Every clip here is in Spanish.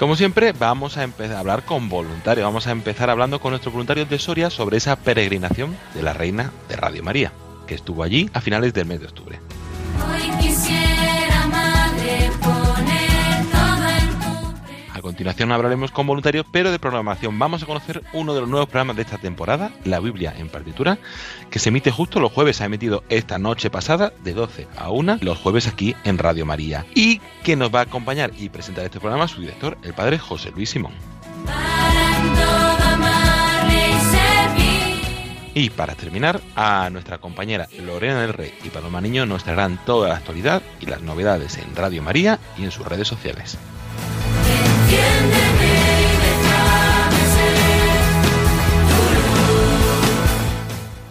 Como siempre, vamos a empezar a hablar con voluntarios. Vamos a empezar hablando con nuestros voluntarios de Soria sobre esa peregrinación de la Reina de Radio María, que estuvo allí a finales del mes de octubre. Continuación hablaremos con voluntarios, pero de programación. Vamos a conocer uno de los nuevos programas de esta temporada, la Biblia en partitura, que se emite justo los jueves. Se ha emitido esta noche pasada, de 12 a 1, los jueves aquí en Radio María. Y que nos va a acompañar y presentar este programa su director, el padre José Luis Simón. Y para terminar, a nuestra compañera Lorena del Rey y Paloma Niño nos traerán toda la actualidad y las novedades en Radio María y en sus redes sociales.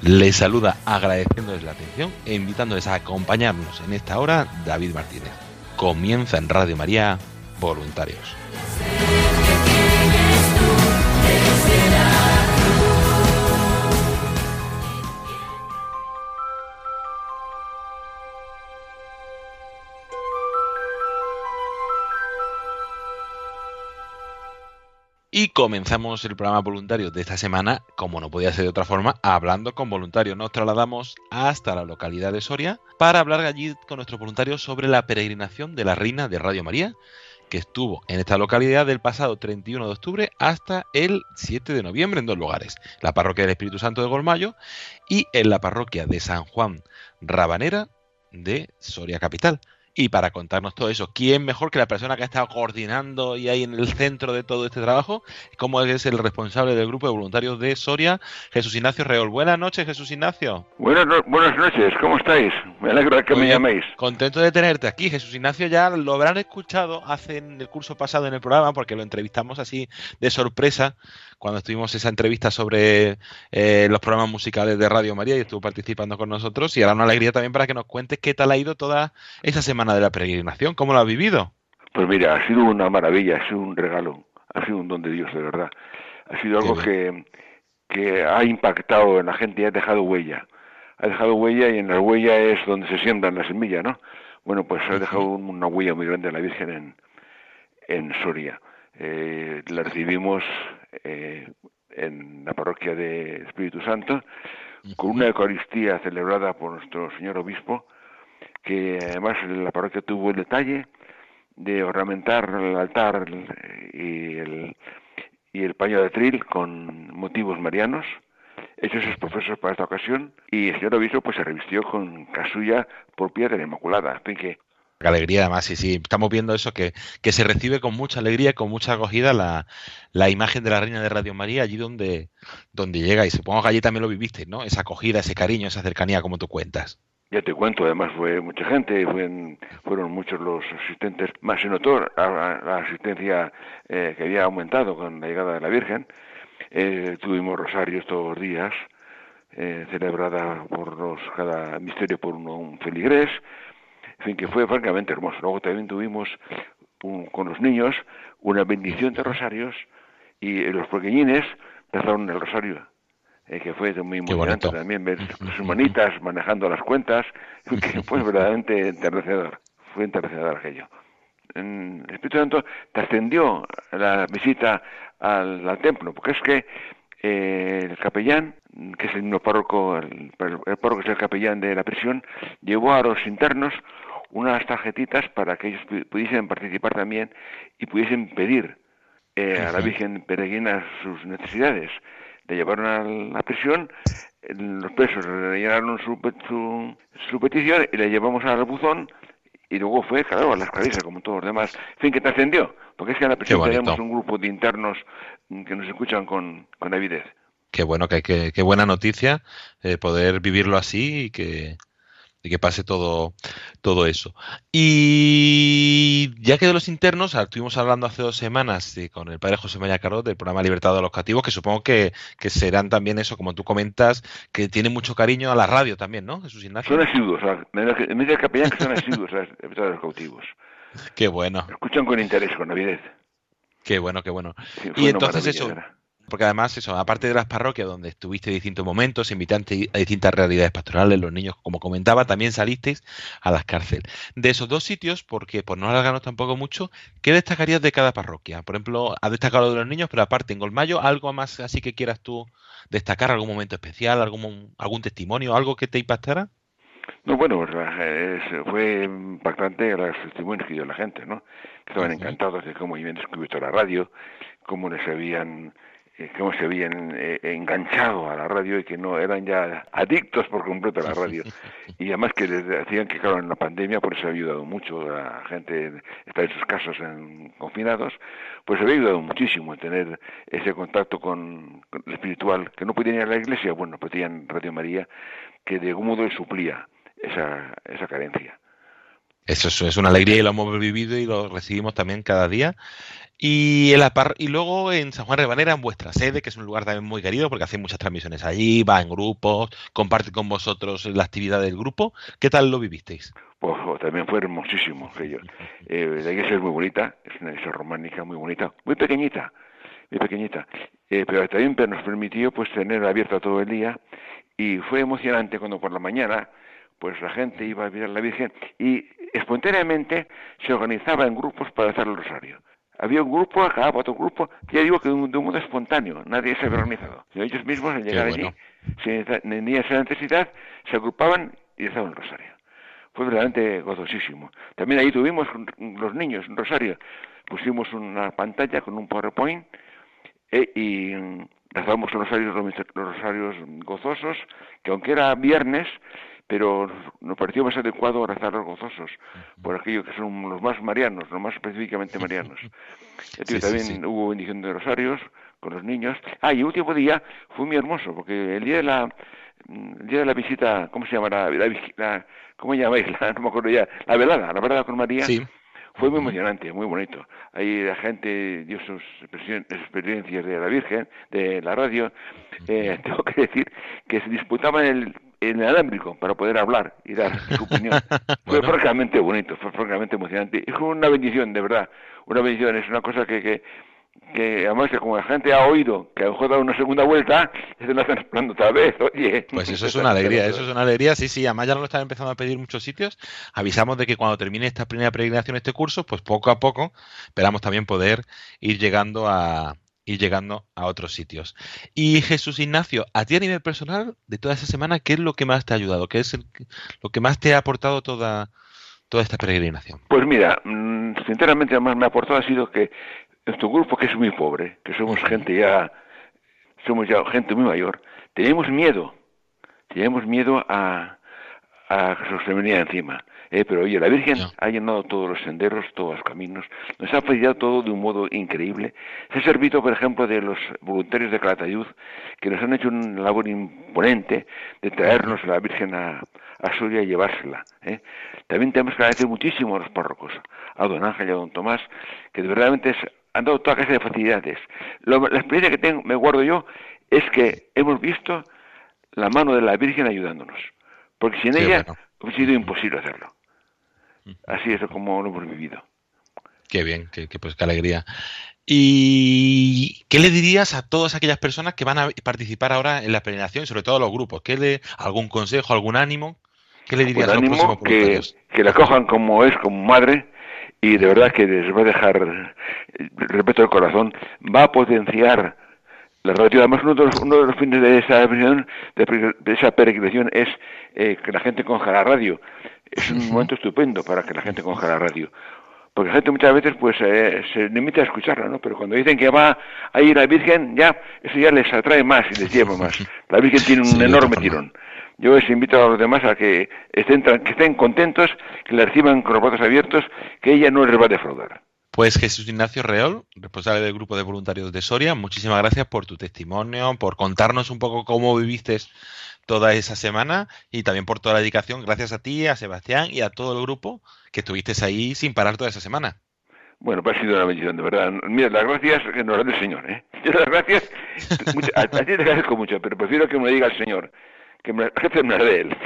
Les saluda agradeciéndoles la atención e invitándoles a acompañarnos en esta hora David Martínez. Comienza en Radio María Voluntarios. Y comenzamos el programa voluntario de esta semana, como no podía ser de otra forma, hablando con voluntarios. Nos trasladamos hasta la localidad de Soria para hablar allí con nuestros voluntarios sobre la peregrinación de la Reina de Radio María, que estuvo en esta localidad del pasado 31 de octubre hasta el 7 de noviembre en dos lugares, la parroquia del Espíritu Santo de Golmayo y en la parroquia de San Juan Rabanera de Soria Capital. Y para contarnos todo eso, ¿quién mejor que la persona que ha estado coordinando y ahí en el centro de todo este trabajo? ¿Cómo es el responsable del grupo de voluntarios de Soria, Jesús Ignacio Reol? Buenas noches, Jesús Ignacio. Buenas, no- buenas noches, ¿cómo estáis? Me alegro de que me llaméis. Contento de tenerte aquí. Jesús Ignacio ya lo habrán escuchado hace en el curso pasado en el programa porque lo entrevistamos así de sorpresa cuando estuvimos esa entrevista sobre eh, los programas musicales de Radio María y estuvo participando con nosotros y ahora una alegría también para que nos cuentes qué tal ha ido toda esa semana de la peregrinación, cómo lo has vivido. Pues mira, ha sido una maravilla, ha sido un regalo, ha sido un don de Dios, de verdad. Ha sido algo que, que ha impactado en la gente y ha dejado huella. Ha dejado huella y en la huella es donde se siembran la semilla, ¿no? Bueno, pues ha dejado un- una huella muy grande la Virgen en, en Soria. Eh, la recibimos eh, en la parroquia de Espíritu Santo con una Eucaristía celebrada por nuestro señor obispo, que además la parroquia tuvo el detalle de ornamentar el altar y el, y el paño de tril con motivos marianos, hechos profesos para esta ocasión, y el señor obispo pues se revistió con casulla propia de la Inmaculada. En fin que alegría, además, sí, sí. Estamos viendo eso, que, que se recibe con mucha alegría, con mucha acogida la, la imagen de la Reina de Radio María allí donde, donde llega. Y supongo que allí también lo vivisteis, ¿no? Esa acogida, ese cariño, esa cercanía, como tú cuentas. Ya te cuento, además fue mucha gente, fueron, fueron muchos los asistentes, más se notó la, la asistencia eh, que había aumentado con la llegada de la Virgen. Eh, tuvimos rosarios todos los días, eh, celebrada por los, cada misterio por uno, un feligrés, en fin, que fue francamente hermoso. Luego también tuvimos un- con los niños una bendición de rosarios y eh, los pequeñines rezaron el rosario, eh, que fue muy emocionante bonito. también ver sus manitas manejando las cuentas, que fue verdaderamente enternecedor, fue enternecedor aquello. En el Espíritu Santo trascendió la visita al, al templo, porque es que eh, el capellán, que es el mismo párroco, el, el párroco es el capellán de la prisión, llevó a los internos unas tarjetitas para que ellos pu- pudiesen participar también y pudiesen pedir eh, a la. Virgen peregrina sus necesidades. Le llevaron a la prisión, los presos rellenaron su, su, su petición y le llevamos al buzón y luego fue, claro, a la esclaviza como todos los demás. En fin, que trascendió, porque es que en la prisión tenemos un grupo de internos que nos escuchan con, con avidez. Qué bueno, que- qué buena noticia eh, poder vivirlo así y que, y que pase todo, todo eso. Y ya que de los internos, ah, estuvimos hablando hace dos semanas eh, con el padre José María Carot del programa Libertad de los Cativos, que supongo que, que serán también eso, como tú comentas, que tienen mucho cariño a la radio también, ¿no? Jesús Ignacio. Son asiduos, me dice el capellán que son asiduos a a los cautivos. Qué bueno, Escuchan con interés, con avidez. qué bueno, qué bueno. Sí, Y entonces eso, de. Porque además, eso, aparte de las parroquias donde estuviste en distintos momentos, invitaste a distintas realidades pastorales, los niños, como comentaba, también salisteis a las cárceles. De esos dos sitios, porque por no alargarnos tampoco mucho, ¿qué destacarías de cada parroquia? Por ejemplo, has destacado lo de los niños, pero aparte en Golmayo, ¿algo más así que quieras tú destacar? ¿Algún momento especial? ¿Algún, algún testimonio? ¿Algo que te impactara? No, bueno, pues, fue impactante los testimonios que dio la gente, ¿no? Estaban encantados de cómo habían descubierto la radio, cómo les habían, eh, cómo se habían eh, enganchado a la radio y que no eran ya adictos por completo a la radio. Y además que les decían que, claro, en la pandemia por eso ha ayudado mucho a la gente está en sus casos en- confinados, pues había ayudado muchísimo en tener ese contacto con, con el espiritual, que no podían ir a la iglesia, bueno, pues tenían Radio María, que de algún modo les suplía esa, esa carencia. Eso es, es una alegría y lo hemos vivido y lo recibimos también cada día. Y, en la par- y luego en San Juan Rebanera, en vuestra sede, que es un lugar también muy querido porque hacéis muchas transmisiones allí, va en grupos, comparte con vosotros la actividad del grupo. ¿Qué tal lo vivisteis? Pues oh, también fue hermosísimo aquello. Eh, la iglesia es muy bonita, es una iglesia románica muy bonita, muy pequeñita, muy pequeñita, eh, pero también nos permitió pues tener abierta todo el día y fue emocionante cuando por la mañana pues la gente iba a mirar a la Virgen y espontáneamente se organizaba en grupos para hacer el rosario. Había un grupo, acababa otro grupo, ya digo que de un, de un modo espontáneo, nadie se había organizado. Ellos mismos al llegar bueno. allí, sin tenía esa necesidad, se agrupaban y rezaban el rosario fue verdaderamente gozosísimo. También ahí tuvimos los niños un rosario, pusimos una pantalla con un PowerPoint eh, y mm, rezamos los rosarios, los rosarios gozosos, que aunque era viernes, pero nos- pareció más adecuado rezar los gozosos, por aquello que son los más marianos, los más específicamente marianos. Sí, sí, también sí. hubo bendición de rosarios con los niños. Ah, y el último día fue muy hermoso, porque el día de la el día de la visita, ¿cómo se llama? La, la, ¿Cómo llamáis? La, no me acuerdo ya. La velada, la velada con María. Sí. Fue muy emocionante, muy bonito. Ahí la gente dio sus experiencias de la Virgen, de la radio. Eh, tengo que decir que se disputaban el, el alámbrico para poder hablar y dar su opinión. Fue Bueno. francamente bonito, fue francamente emocionante. Fue una bendición, de verdad. Una bendición, es una cosa que, que, que además que como la gente ha oído que a lo mejor da una segunda vuelta, se la están esperando otra vez, oye. Pues eso es una alegría, eso es una alegría, sí, sí, además ya nos lo están empezando a pedir muchos sitios. Avisamos de que cuando termine esta primera peregrinación, este curso, pues poco a poco esperamos también poder ir llegando a ir llegando a otros sitios. Y Jesús Ignacio, a ti a nivel personal, de toda esa semana, ¿qué es lo que más te ha ayudado? ¿Qué es el- lo que más te ha aportado toda, toda esta peregrinación? Pues mira, mm, sinceramente lo más me ha aportado ha sido que nuestro grupo, que es muy pobre, que somos gente ya, somos ya gente muy mayor, tenemos miedo, tenemos miedo a, a que se nos venía encima. Eh, pero oye, la Virgen ha llenado todos los senderos, todos los caminos, nos ha facilitado todo de un modo increíble. Se ha servido, por ejemplo, de los voluntarios de Calatayud, que nos han hecho una labor imponente de traernos a la Virgen a, a Soria y llevársela. ¿eh? También tenemos que agradecer muchísimo a los párrocos, a don Ángel y a don Tomás, que de verdaderamente han dado toda clase de facilidades. Lo- la experiencia que tengo, me guardo yo es que hemos visto la mano de la Virgen ayudándonos, porque sin ella bueno. hubiera sido imposible hacerlo. Así es como lo hemos vivido. Qué bien, qué, qué, pues qué alegría. ¿Y qué le dirías a todas aquellas personas que van a participar ahora en la peregrinación sobre todo a los grupos? ¿Qué le, ¿Algún consejo, algún ánimo? ¿Qué le dirías Pues a los ánimo que, la cojan como es, como madre, y de verdad que les va a dejar, eh, repito, el corazón, va a potenciar la radio. Además, uno de los, uno de los fines de esa peregrinación, de, de esa peregrinación es eh, que la gente conozca la radio. Es un momento estupendo para que la gente conozca la radio. Porque la gente muchas veces pues eh, se limita a escucharla, ¿no? Pero cuando dicen que va a ir la Virgen, ya, eso ya les atrae más y les lleva más. La Virgen tiene un Sí, enorme tirón. Yo les invito a los demás a que estén, que estén contentos, que la reciban con los brazos abiertos, que ella no les va a defraudar. Pues Jesús Ignacio Reol, responsable del grupo de voluntarios de Soria, muchísimas gracias por tu testimonio, por contarnos un poco cómo viviste toda esa semana y también por toda la dedicación. Gracias a ti, a Sebastián y a todo el grupo que estuvisteis ahí sin parar toda esa semana. Bueno, pues ha sido una bendición, de verdad. Mira, las gracias que nos da el Señor, ¿eh? Yo las gracias, mucho- a, a ti te agradezco mucho, pero prefiero que me lo diga el Señor, que me, que me dé Él.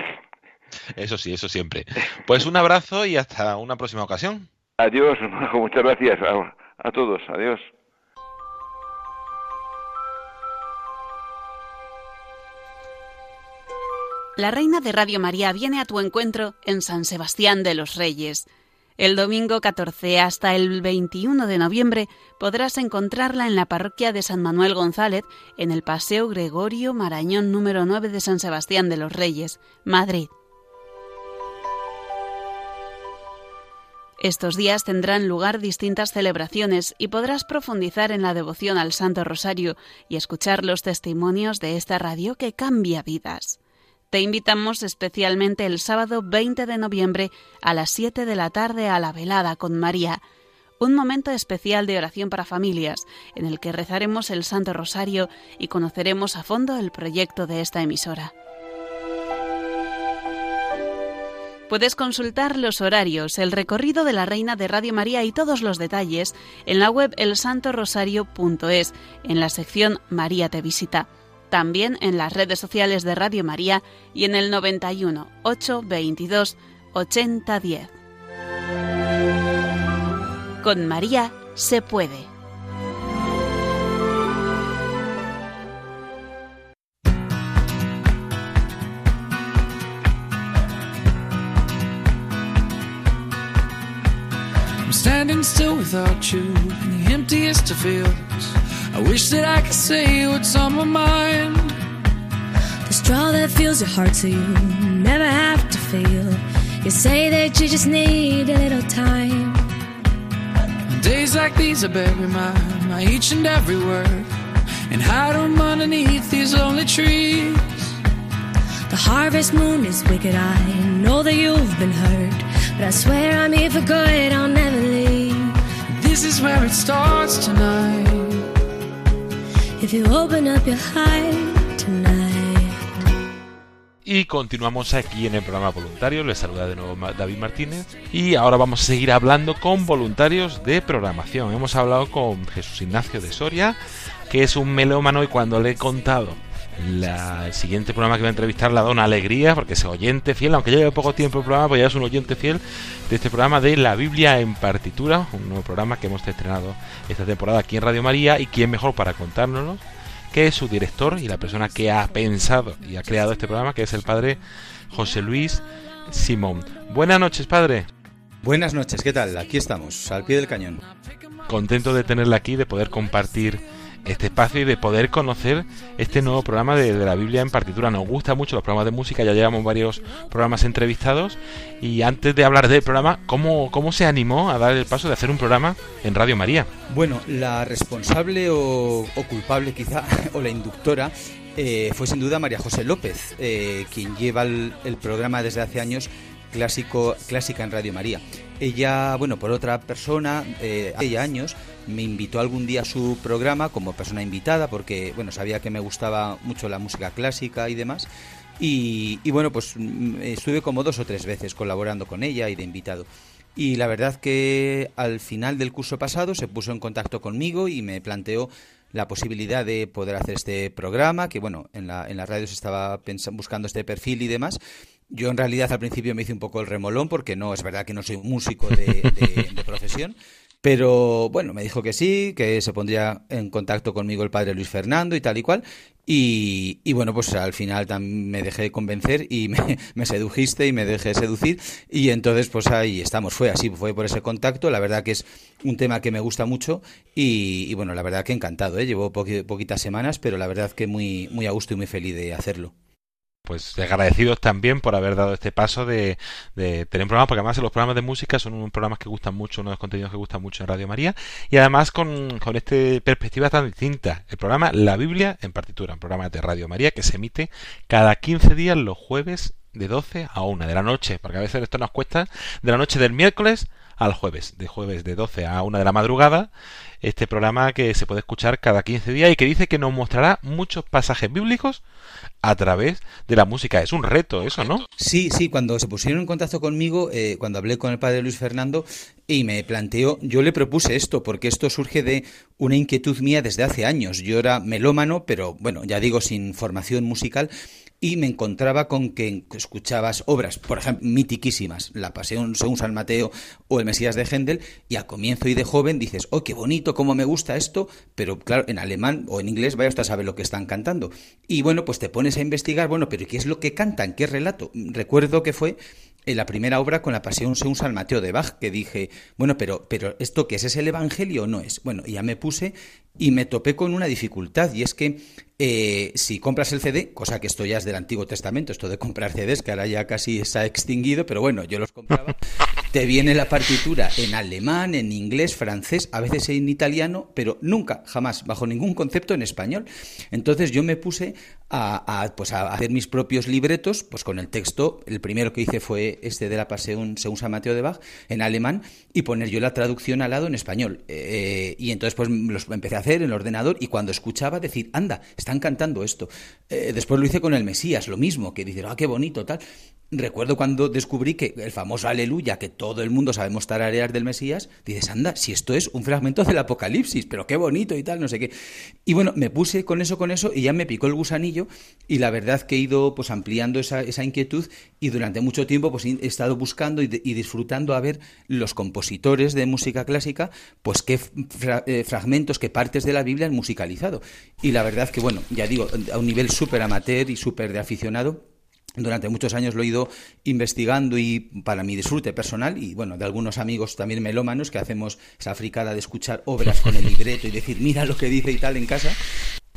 Eso sí, eso siempre. Pues un abrazo y hasta una próxima ocasión. Adiós, muchas gracias a, a todos, adiós. La reina de Radio María viene a tu encuentro en San Sebastián de los Reyes. El domingo 14 hasta el 21 de noviembre podrás encontrarla en la parroquia de San Manuel González, en el Paseo Gregorio Marañón número 9 de San Sebastián de los Reyes, Madrid. Estos días tendrán lugar distintas celebraciones y podrás profundizar en la devoción al Santo Rosario y escuchar los testimonios de esta radio que cambia vidas. Te invitamos especialmente el sábado 20 de noviembre a las 7 de la tarde a la velada con María, un momento especial de oración para familias en el que rezaremos el Santo Rosario y conoceremos a fondo el proyecto de esta emisora. Puedes consultar los horarios, el recorrido de la Reina de Radio María y todos los detalles en la web elsantorosario.es, en la sección María te visita. También en las redes sociales de Radio María y en el 91 822 8010. Con María se puede. Standing still without you in the emptiest of fields. I wish that I could say what's on my mind. The straw that fills your heart so you never have to feel. You say that you just need a little time. On days like these, I bury my, my each and every word and hide 'em underneath these lonely trees. The harvest moon is wicked. I know that you've been hurt. But I swear I'm here for good. I'll never leave. This is where it starts tonight. Y continuamos aquí en el programa voluntario. Les saluda de nuevo David Martínez. Y ahora vamos a seguir hablando con voluntarios de programación. Hemos hablado con Jesús Ignacio de Soria, que es un melómano y cuando le he contado la, el siguiente programa que voy a entrevistar dado una alegría porque es oyente fiel, aunque lleve poco tiempo el programa, pues ya es un oyente fiel de este programa de La Biblia en partitura, un nuevo programa que hemos estrenado esta temporada aquí en Radio María y quién mejor para contárnoslo que es su director y la persona que ha pensado y ha creado este programa, que es el padre José Luis Simón. Buenas noches, padre. Buenas noches, ¿qué tal? Aquí estamos, al pie del cañón. Contento de tenerla aquí, de poder compartir este espacio y de poder conocer este nuevo programa de, la Biblia en partitura. Nos gusta mucho los programas de música, ya llevamos varios programas entrevistados. Y antes de hablar del programa, ¿cómo, cómo se animó a dar el paso de hacer un programa en Radio María? Bueno, la responsable o, culpable quizá, o la inductora, eh, fue sin duda María José López, eh, quien lleva el programa desde hace años clásico, clásica en Radio María. Ella, bueno, por otra persona, eh, hace años, me invitó algún día a su programa como persona invitada, porque, bueno, sabía que me gustaba mucho la música clásica y demás. Y, bueno, pues mm, estuve como dos o tres veces colaborando con ella y de invitado. Y la verdad que al final del curso pasado se puso en contacto conmigo y me planteó la posibilidad de poder hacer este programa, que bueno, en la, en la radio se estaba buscando este perfil y demás. Yo en realidad al principio me hice un poco el remolón porque no, es verdad que no soy músico de, de- profesión, pero bueno, me dijo que sí, que se pondría en contacto conmigo el padre Luis Fernando y tal y cual. Y, bueno, pues al final me dejé convencer y me, sedujiste y me dejé seducir. Y entonces pues ahí estamos, fue así, fue por ese contacto. La verdad que es un tema que me gusta mucho y, bueno, la verdad que encantado, ¿eh? Llevo poqui- poquitas semanas, pero la verdad que muy, muy a gusto y muy feliz de hacerlo. Pues agradecidos también por haber dado este paso de, de tener un programa, porque además los programas de música son unos programas que gustan mucho, uno de los contenidos que gustan mucho en Radio María, y además con, con esta perspectiva tan distinta. El programa La Biblia en partitura, un programa de Radio María que se emite cada 15 días los jueves de 12 a 1 de la noche, porque a veces esto nos cuesta de la noche del miércoles al jueves, de jueves de 12 a 1 de la madrugada, este programa que se puede escuchar cada 15 días y que dice que nos mostrará muchos pasajes bíblicos a través de la música. Es un reto eso, ¿no? Sí, sí, cuando se pusieron en contacto conmigo, eh, cuando hablé con el padre Luis Fernando y me planteó, yo le propuse esto, porque esto surge de una inquietud mía desde hace años. Yo era melómano, pero bueno, ya digo, sin formación musical. Y me encontraba con que escuchabas obras, por ejemplo, mitiquísimas, La Pasión según San Mateo o El Mesías de Händel, y a comienzo y de joven dices, oh, qué bonito, cómo me gusta esto, pero claro, en alemán o en inglés vaya usted a saber lo que están cantando. Y bueno, pues te pones a investigar, bueno, pero ¿qué es lo que cantan? ¿Qué relato? Recuerdo que fue en la primera obra con la Pasión según San Mateo de Bach, que dije, bueno, pero, pero ¿esto qué es? ¿Es el Evangelio o no es? Bueno, ya me puse y me topé con una dificultad, y es que eh, si compras el CD, cosa que esto ya es del Antiguo Testamento, esto de comprar CDs, que ahora ya casi se ha extinguido, pero bueno, yo los compraba, te viene la partitura en alemán, en inglés, francés, a veces en italiano, pero nunca, jamás, bajo ningún concepto en español. Entonces yo me puse a, a, pues hacer mis propios libretos, pues con el texto, el primero que hice fue este de la Pasión según San Mateo de Bach, en alemán, y poner yo la traducción al lado en español. Eh, y entonces pues los empecé a hacer en el ordenador y cuando escuchaba decir, anda, están cantando esto. Eh, después lo hice con el Mesías, lo mismo, que dice, ah, qué bonito, tal. Recuerdo cuando descubrí que el famoso Aleluya, que todo el mundo sabemos tararear del Mesías, dices, anda, si esto es un fragmento del Apocalipsis, pero qué bonito y tal, no sé qué. Y bueno, me puse con eso, con eso, y ya me picó el gusanillo, y la verdad que he ido pues ampliando esa, esa inquietud, y durante mucho tiempo pues he estado buscando y, disfrutando a ver los compositores de música clásica, pues qué eh, fragmentos, qué partes de la Biblia han musicalizado. Y la verdad que, bueno, ya digo, a un nivel súper amateur y súper de aficionado, durante muchos años lo he ido investigando y para mi disfrute personal y bueno, de algunos amigos también melómanos que hacemos esa fricada de escuchar obras con el libreto y decir, mira lo que dice y tal en casa.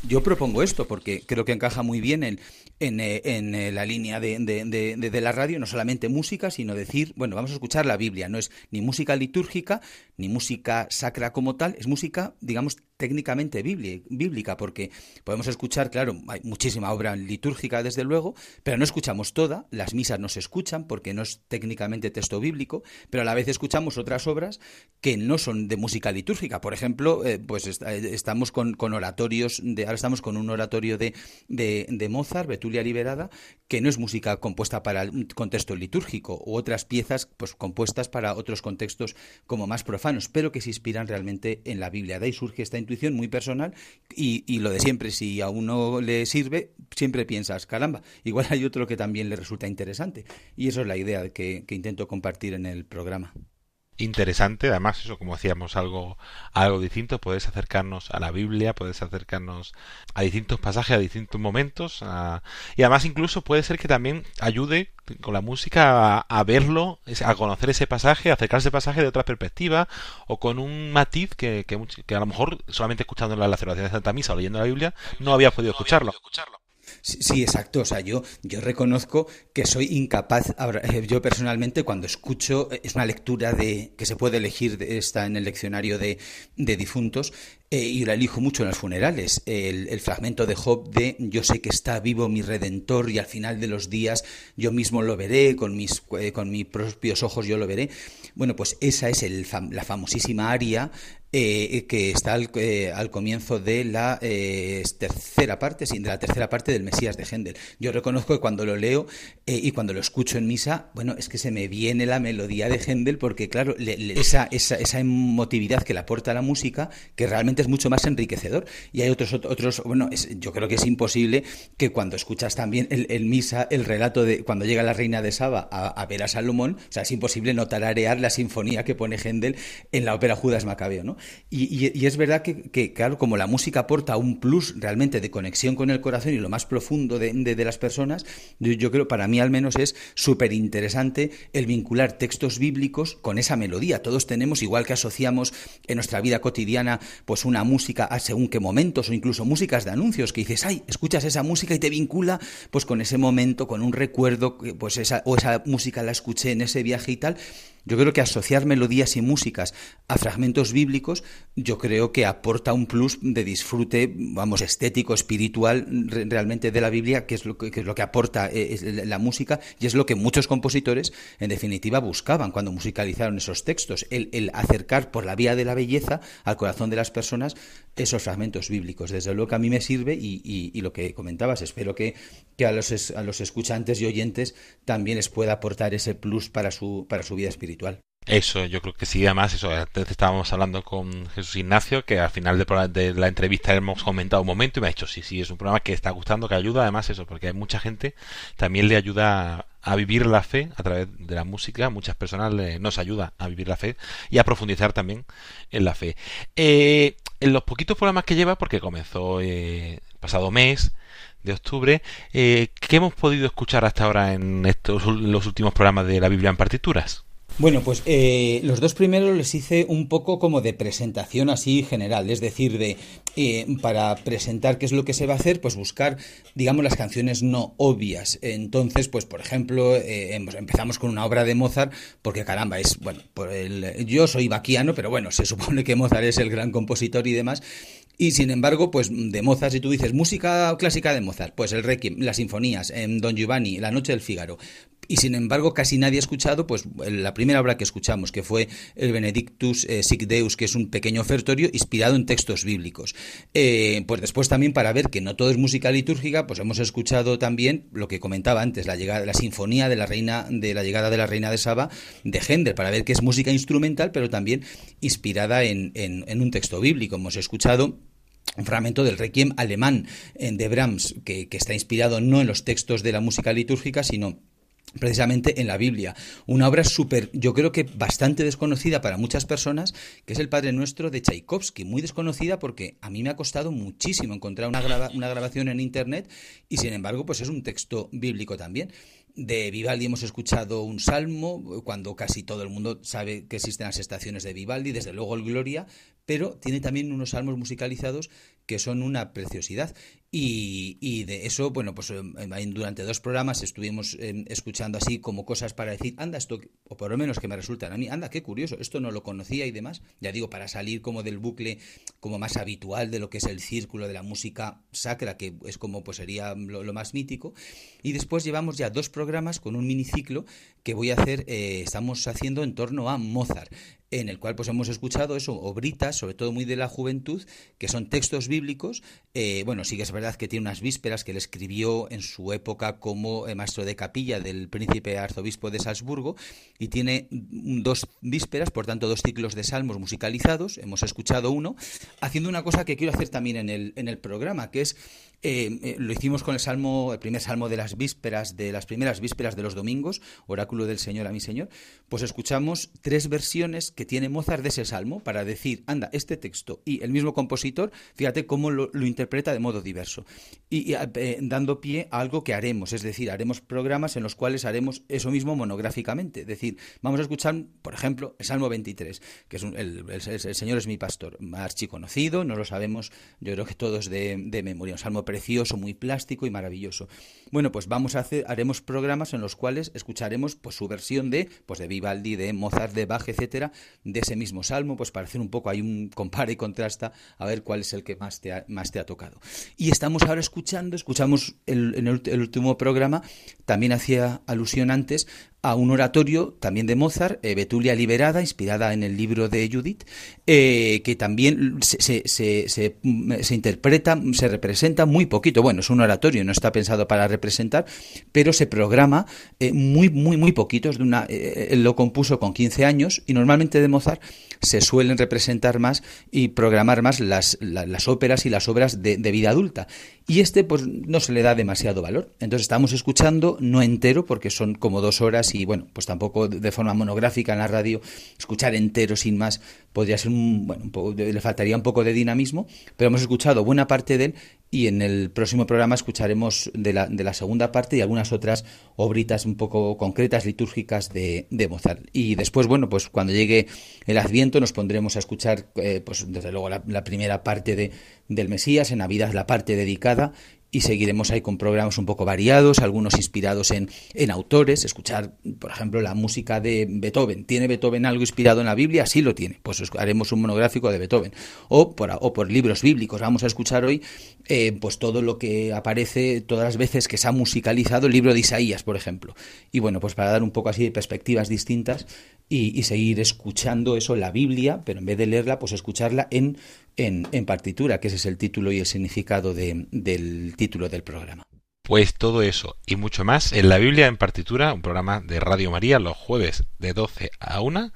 Yo propongo esto porque creo que encaja muy bien en, en, en la línea de, de, de, de, la radio, no solamente música, sino decir, bueno, vamos a escuchar la Biblia. No es ni música litúrgica, ni música sacra como tal, es música, digamos, técnicamente bíblica, porque podemos escuchar, claro, hay muchísima obra litúrgica, desde luego, pero no escuchamos toda, las misas no se escuchan porque no es técnicamente texto bíblico, pero a la vez escuchamos otras obras que no son de música litúrgica. Por ejemplo, eh, pues est estamos con, con, oratorios, de, ahora estamos con un oratorio de, de, de Mozart, Betulia Liberada, que no es música compuesta para un contexto litúrgico, u otras piezas pues compuestas para otros contextos como más profanos, pero que se inspiran realmente en la Biblia. De ahí surge esta intuición muy personal y, y, lo de siempre, si a uno le sirve, siempre piensas, caramba, igual hay otro que también le resulta interesante. Y eso es la idea que, que intento compartir en el programa interesante, además eso como decíamos algo algo distinto, puedes acercarnos a la Biblia, puedes acercarnos a distintos pasajes, a distintos momentos a... y además incluso puede ser que también ayude con la música a, a, verlo, a conocer ese pasaje, a acercarse ese pasaje de otra perspectiva o con un matiz que, que, que a lo mejor solamente escuchando la celebración de Santa Misa o leyendo la Biblia no había podido escucharlo. Sí, exacto. O sea, yo, yo reconozco que soy incapaz, yo personalmente, cuando escucho, es una lectura de que se puede elegir, está en el leccionario de, de difuntos, eh, y la elijo mucho en los funerales. El, el, fragmento de Job de Yo sé que está vivo mi redentor y al final de los días yo mismo lo veré, con mis, eh, con mis propios ojos yo lo veré. Bueno, pues esa es el, la famosísima aria eh, que está al, eh, al, comienzo de la eh, tercera parte, sí, de la tercera parte del Mesías de Händel. Yo reconozco que cuando lo leo eh, y cuando lo escucho en misa, bueno, es que se me viene la melodía de Händel porque, claro, le, le, esa, emotividad que le aporta la música, que realmente es mucho más enriquecedor. Y hay otros, otros bueno, es, yo creo que es imposible que cuando escuchas también el, misa, el relato de cuando llega la reina de Saba a, a ver a Salomón, o sea, es imposible no tararear la sinfonía que pone Händel en la ópera Judas Macabeo, ¿no? Y, es verdad que, claro, como la música aporta un plus realmente de conexión con el corazón y lo más profundo de, de, las personas, yo, yo, creo, para mí al menos es súper interesante el vincular textos bíblicos con esa melodía. Todos tenemos, igual que asociamos en nuestra vida cotidiana, pues una música a según qué momentos o incluso músicas de anuncios que dices, ay, escuchas esa música y te vincula pues con ese momento, con un recuerdo, pues esa, o esa música la escuché en ese viaje y tal. Yo creo que asociar melodías y músicas a fragmentos bíblicos, yo creo que aporta un plus de disfrute, vamos, estético, espiritual, re realmente de la Biblia, que es lo que, es lo que aporta eh, la música y es lo que muchos compositores, en definitiva, buscaban cuando musicalizaron esos textos, el, el acercar por la vía de la belleza al corazón de las personas esos fragmentos bíblicos. Desde luego que a mí me sirve y, y, y lo que comentabas, espero que, que a, los, a los escuchantes y oyentes también les pueda aportar ese plus para su, para su vida espiritual. Eso, yo creo que sí, además, eso, antes estábamos hablando con Jesús Ignacio, que al final de, de, la entrevista hemos comentado un momento y me ha dicho, sí, sí, es un programa que está gustando, que ayuda, además eso, porque hay mucha gente, también le ayuda a, vivir la fe a través de la música, muchas personas le, nos ayuda a vivir la fe y a profundizar también en la fe. Eh, en los poquitos programas que lleva, porque comenzó eh, pasado mes, de octubre. Eh, ¿Qué hemos podido escuchar hasta ahora en estos los últimos programas de la Biblia en partituras? Bueno, pues eh, los dos primeros les hice un poco como de presentación así general, es decir, de eh, para presentar qué es lo que se va a hacer, pues buscar, digamos, las canciones no obvias. Entonces, pues por ejemplo, eh, empezamos con una obra de Mozart, porque caramba, es, bueno, por el, yo soy vaquiano, pero bueno, se supone que Mozart es el gran compositor y demás. Y sin embargo, pues de Mozart, si tú dices música clásica de Mozart, pues el Requiem, las sinfonías, en Don Giovanni, La Noche del Fígaro, y sin embargo casi nadie ha escuchado pues la primera obra que escuchamos que fue el Benedictus eh, Sic Deus que es un pequeño ofertorio inspirado en textos bíblicos. Eh, pues después también para ver que no todo es música litúrgica pues hemos escuchado también lo que comentaba antes la llegada la sinfonía de la reina de la llegada de la reina de Saba de Händel para ver que es música instrumental pero también inspirada en, en, en un texto bíblico. Hemos escuchado un fragmento del Requiem alemán de Brahms, que, que está inspirado no en los textos de la música litúrgica, sino precisamente en la Biblia. Una obra súper, yo creo que bastante desconocida para muchas personas, que es el Padre Nuestro de Tchaikovsky, muy desconocida porque a mí me ha costado muchísimo encontrar una, grava, una grabación en Internet y sin embargo pues es un texto bíblico también. De Vivaldi hemos escuchado un salmo, cuando casi todo el mundo sabe que existen las estaciones de Vivaldi, desde luego el Gloria, pero tiene también unos salmos musicalizados que son una preciosidad. Y, y, de eso, bueno, pues durante dos programas estuvimos eh, escuchando así como cosas para decir, anda, esto, o por lo menos que me resultan a mí, anda, qué curioso, esto no lo conocía y demás. Ya digo, para salir como del bucle como más habitual de lo que es el círculo de la música sacra, que es como pues sería lo, lo más mítico. Y después llevamos ya dos programas con un miniciclo que voy a hacer, eh, estamos haciendo en torno a Mozart en el cual pues hemos escuchado eso, obritas, sobre todo muy de la juventud, que son textos bíblicos. Eh, bueno, sí que es verdad que tiene unas vísperas que él escribió en su época como eh, maestro de capilla del príncipe arzobispo de Salzburgo y tiene dos vísperas, por tanto dos ciclos de salmos musicalizados. Hemos escuchado uno, haciendo una cosa que quiero hacer también en el, en el programa, que es eh, eh, lo hicimos con el salmo, el primer salmo de las vísperas, de las primeras vísperas de los domingos, oráculo del Señor a mi Señor, pues escuchamos tres versiones que tiene Mozart de ese salmo para decir, anda, este texto y el mismo compositor, fíjate cómo lo, interpreta de modo diverso. Y, eh, dando pie a algo que haremos, es decir, haremos programas en los cuales haremos eso mismo monográficamente. Es decir, vamos a escuchar, por ejemplo, el Salmo 23, que es un, el, Señor es mi pastor, archiconocido, no lo sabemos, yo creo que todos de, de memoria, un salmo precioso, muy plástico y maravilloso. Bueno, pues vamos a hacer, haremos programas en los cuales escucharemos pues su versión de, pues de Vivaldi, de Mozart, de Bach, etcétera, de ese mismo salmo, pues para hacer un poco hay un compara y contrasta a ver cuál es el que más te ha, más te ha tocado. Y estamos ahora escuchando, escuchamos el, en el, el último programa, también hacía alusión antes a un oratorio también de Mozart, eh, Betulia Liberada, inspirada en el libro de Judith, eh, que también se, se, se, se, se interpreta, se representa muy poquito. Bueno, es un oratorio, no está pensado para representar, pero se programa eh, muy, muy, muy poquito. Es de una, él lo compuso con 15 años y normalmente de Mozart se suelen representar más y programar más las, la- las óperas y las obras de, de vida adulta. Y este, pues, no se le da demasiado valor. Entonces estamos escuchando, no entero, porque son como dos horas y, bueno, pues tampoco de forma monográfica en la radio, escuchar entero sin más podría ser un, bueno, un poco, le faltaría un poco de dinamismo, pero hemos escuchado buena parte de él y en el próximo programa escucharemos de la, de la segunda parte y algunas otras obritas un poco concretas, litúrgicas de, de Mozart. Y después, bueno, pues cuando llegue el Adviento nos pondremos a escuchar, eh, pues desde luego, la, la primera parte de, del Mesías, en Navidad la parte dedicada y seguiremos ahí con programas un poco variados, algunos inspirados en, en autores, escuchar, por ejemplo, la música de Beethoven. ¿Tiene Beethoven algo inspirado en la Biblia? Sí lo tiene. Pues es- haremos un monográfico de Beethoven. O por, o por libros bíblicos. Vamos a escuchar hoy eh, pues todo lo que aparece todas las veces que se ha musicalizado el libro de Isaías, por ejemplo. Y bueno, pues para dar un poco así de perspectivas distintas y, seguir escuchando eso, la Biblia, pero en vez de leerla, pues escucharla en, en, en partitura, que ese es el título y el significado de- del título del programa. Pues todo eso y mucho más en la Biblia en partitura, un programa de Radio María los jueves de 12 a 1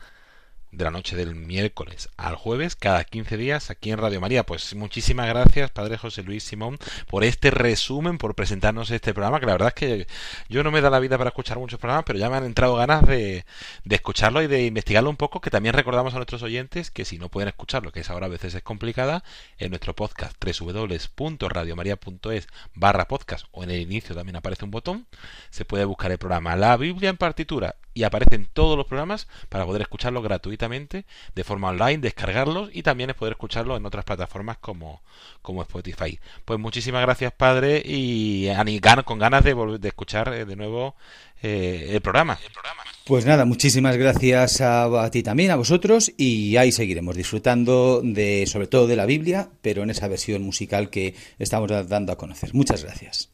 de la noche del miércoles al jueves, cada 15 días aquí en Radio María. Pues muchísimas gracias, Padre José Luis Simón, por este resumen, por presentarnos este programa, que la verdad es que yo no me da la vida para escuchar muchos programas, pero ya me han entrado ganas de, de escucharlo y de investigarlo un poco, que también recordamos a nuestros oyentes que si no pueden escucharlo, que es ahora a veces es complicada, en nuestro podcast www.radiomaria.es barra podcast o en el inicio también aparece un botón, se puede buscar el programa La Biblia en partitura y aparecen todos los programas para poder escucharlos gratuitamente de forma online, descargarlos y también es poder escucharlos en otras plataformas como, como Spotify. Pues muchísimas gracias padre y con ganas de volver de escuchar eh, de nuevo eh, el programa. Pues nada, muchísimas gracias a, a ti también, a vosotros, y ahí seguiremos disfrutando de, sobre todo de la Biblia, pero en esa versión musical que estamos da- dando a conocer. Muchas gracias.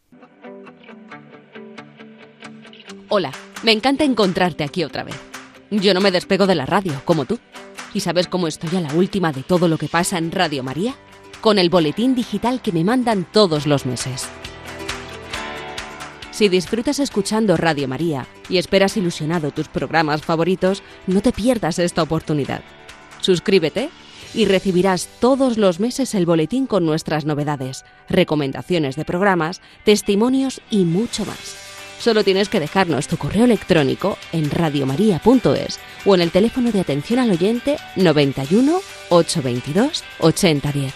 Hola, me encanta encontrarte aquí otra vez. Yo no me despego de la radio, como tú. ¿Y sabes cómo estoy a la última de todo lo que pasa en Radio María? Con el boletín digital que me mandan todos los meses. Si disfrutas escuchando Radio María y esperas ilusionado tus programas favoritos, no te pierdas esta oportunidad. Suscríbete y recibirás todos los meses el boletín con nuestras novedades, recomendaciones de programas, testimonios y mucho más. Solo tienes que dejarnos tu correo electrónico en radiomaria.es o en el teléfono de atención al oyente 91 822 8010.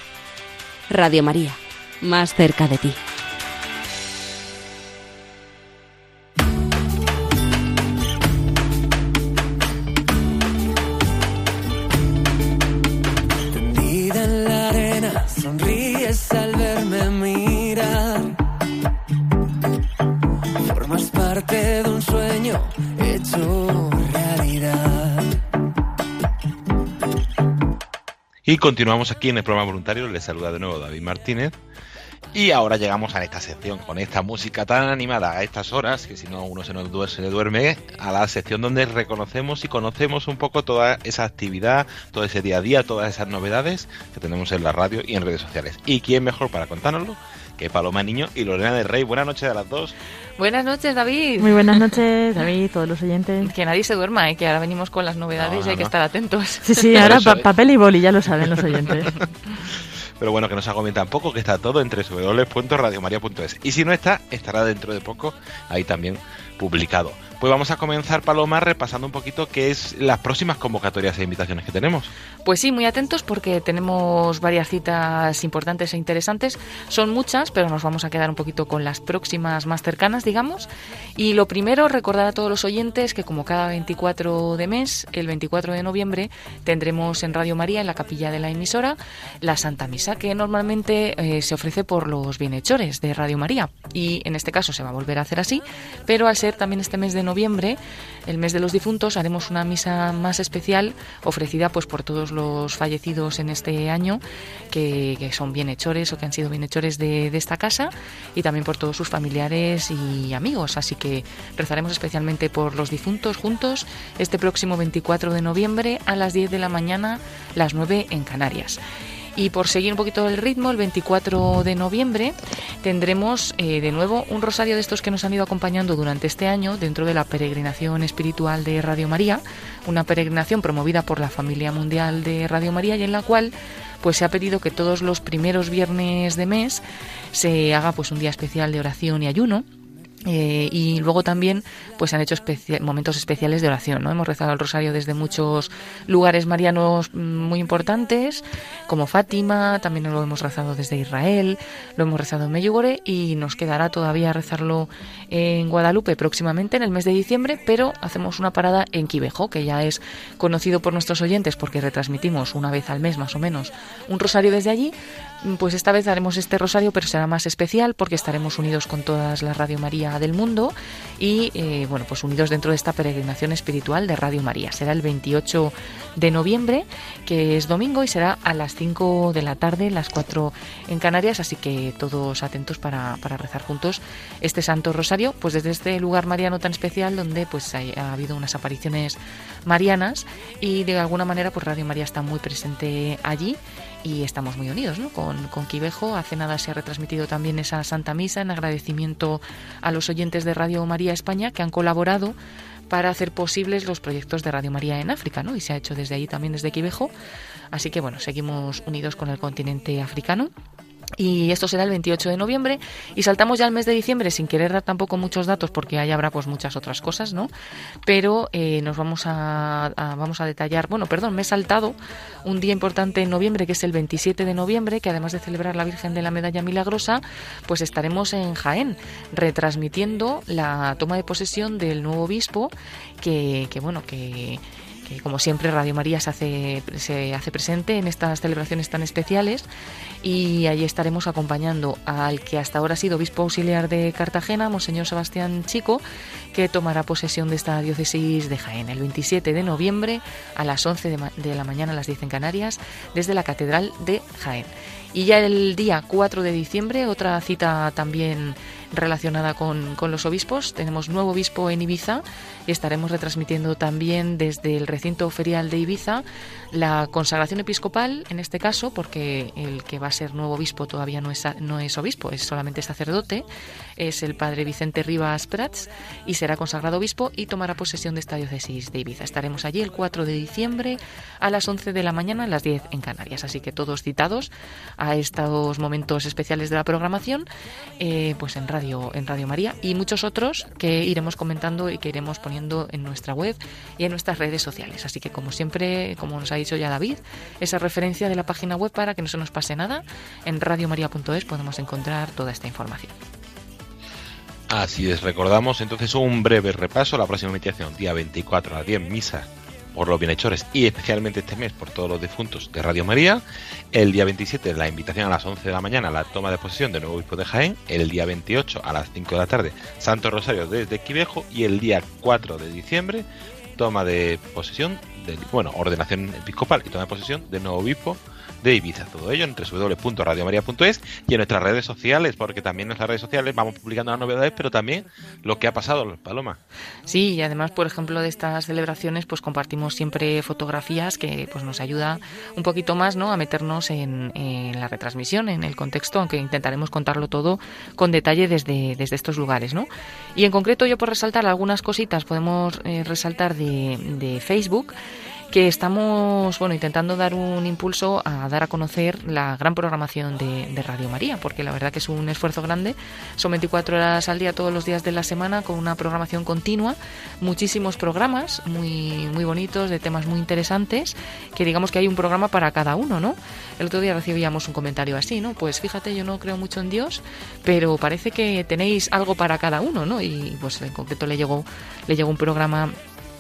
Radio María, más cerca de ti. Y continuamos aquí en el programa voluntario. Les saluda de nuevo David Martínez. Y ahora llegamos a esta sección con esta música tan animada a estas horas, que si no uno se nos duerme, se le duerme, a la sección donde reconocemos y conocemos un poco toda esa actividad, todo ese día a día, todas esas novedades que tenemos en la radio y en redes sociales. ¿Y quién mejor para contárnoslo que Paloma Niño y Lorena del Rey? Buenas noches a las dos. Buenas noches, David. Muy buenas noches, David, todos los oyentes. Que nadie se duerma, ¿eh? que ahora venimos con las novedades No, y hay no, que estar atentos. Sí, sí, ahora pa- papel y boli, ya lo saben los oyentes. Pero bueno, que no se agobien tampoco, que está todo en www.radiomaria.es. Y si no está, estará dentro de poco ahí también publicado. Pues vamos a comenzar, Paloma, repasando un poquito qué es las próximas convocatorias e invitaciones que tenemos. Pues sí, muy atentos porque tenemos varias citas importantes e interesantes. Son muchas, pero nos vamos a quedar un poquito con las próximas más cercanas, digamos. Y lo primero, recordar a todos los oyentes que como cada 24 de mes, el 24 de noviembre, tendremos en Radio María, en la capilla de la emisora, la Santa Misa, que normalmente eh, se ofrece por los bienhechores de Radio María. Y en este caso se va a volver a hacer así, pero al ser también este mes de noviembre, el mes de los difuntos, haremos una misa más especial ofrecida pues por todos los fallecidos en este año que, que son bienhechores o que han sido bienhechores de, de esta casa y también por todos sus familiares y amigos. Así que rezaremos especialmente por los difuntos juntos este próximo 24 de noviembre a las 10 de la mañana, las 9 en Canarias. Y por seguir un poquito el ritmo, el 24 de noviembre tendremos eh, de nuevo un rosario de estos que nos han ido acompañando durante este año dentro de la peregrinación espiritual de Radio María, una peregrinación promovida por la familia mundial de Radio María y en la cual pues se ha pedido que todos los primeros viernes de mes se haga pues un día especial de oración y ayuno eh, y luego también pues han hecho momentos especiales de oración no hemos rezado el rosario desde muchos lugares marianos mm, muy importantes como Fátima también lo hemos rezado desde Israel lo hemos rezado en Medjugorje y nos quedará todavía rezarlo en Guadalupe próximamente en el mes de diciembre pero hacemos una parada en Quivejo que ya es conocido por nuestros oyentes porque retransmitimos una vez al mes más o menos un rosario desde allí pues esta vez haremos este rosario, pero será más especial porque estaremos unidos con todas las Radio María del mundo y, eh, bueno, pues unidos dentro de esta peregrinación espiritual de Radio María. Será el 28 de noviembre, que es domingo, y será a las 5 de la tarde, las 4 en Canarias, así que todos atentos para, para rezar juntos este Santo Rosario, pues desde este lugar mariano tan especial donde pues hay- ha habido unas apariciones marianas y de alguna manera pues Radio María está muy presente allí y estamos muy unidos ¿no? con, con Quivejo. Hace nada se ha retransmitido también esa Santa Misa en agradecimiento a los oyentes de Radio María España que han colaborado para hacer posibles los proyectos de Radio María en África, ¿no? Y se ha hecho desde ahí también, desde Quivejo. Así que bueno, seguimos unidos con el continente africano. Y esto será el 28 de noviembre y saltamos ya al mes de diciembre sin querer dar tampoco muchos datos porque ahí habrá pues muchas otras cosas, ¿no? Pero eh, nos vamos a, a- vamos a detallar, bueno, perdón, me he saltado un día importante en noviembre que es el 27 de noviembre que además de celebrar la Virgen de la Medalla Milagrosa, pues estaremos en Jaén retransmitiendo la toma de posesión del nuevo obispo que, que bueno, que como siempre Radio María se hace, se hace presente en estas celebraciones tan especiales y allí estaremos acompañando al que hasta ahora ha sido obispo auxiliar de Cartagena, Monseñor Sebastián Chico, que tomará posesión de esta diócesis de Jaén el 27 de noviembre a las 11 de, de la mañana a las 10 en Canarias desde la Catedral de Jaén. Y ya el día 4 de diciembre, otra cita también relacionada con, con los obispos. Tenemos nuevo obispo en Ibiza y estaremos retransmitiendo también desde el recinto ferial de Ibiza la consagración episcopal, en este caso, porque el que va a ser nuevo obispo todavía no es, no es obispo, es solamente sacerdote, es el padre Vicente Rivas Prats y será consagrado obispo y tomará posesión de esta diócesis de Ibiza. Estaremos allí el 4 de diciembre a las 11 de la mañana, a las 10 en Canarias. Así que todos citados a estos momentos especiales de la programación, eh, pues en Radio, en Radio María y muchos otros que iremos comentando y que iremos poniendo en nuestra web y en nuestras redes sociales. Así que como siempre, como nos ha dicho ya David, esa referencia de la página web para que no se nos pase nada, en radiomaria.es podemos encontrar toda esta información. Así es, recordamos entonces un breve repaso. La próxima meditación, día 24 a las 10, misa por los bienhechores y especialmente este mes por todos los difuntos de Radio María. El día 27, la invitación a las 11 de la mañana, la toma de posesión del nuevo obispo de Jaén. El día 28, a las 5 de la tarde, Santo Rosario desde Quivejo. Y el día 4 de diciembre, toma de posesión, del, bueno, ordenación episcopal y toma de posesión del nuevo obispo de Ibiza. Todo ello en www.radiomaria.es y en nuestras redes sociales, porque también en nuestras redes sociales vamos publicando las novedades, pero también lo que ha pasado, Paloma. Sí, y además, por ejemplo, de estas celebraciones, pues compartimos siempre fotografías que pues nos ayuda un poquito más, ¿no? A meternos en, la retransmisión, en el contexto, aunque intentaremos contarlo todo con detalle desde, desde estos lugares, ¿no? Y en concreto, yo por resaltar algunas cositas, podemos eh, resaltar de, de Facebook que estamos bueno intentando dar un impulso a dar a conocer la gran programación de, de, Radio María, porque la verdad que es un esfuerzo grande. Son 24 horas al día todos los días de la semana con una programación continua, muchísimos programas muy muy bonitos de temas muy interesantes, que digamos que hay un programa para cada uno, ¿no? El otro día recibíamos un comentario así, ¿no? Pues fíjate, yo no creo mucho en Dios, pero parece que tenéis algo para cada uno, ¿no? Y pues en concreto le llegó le llegó un programa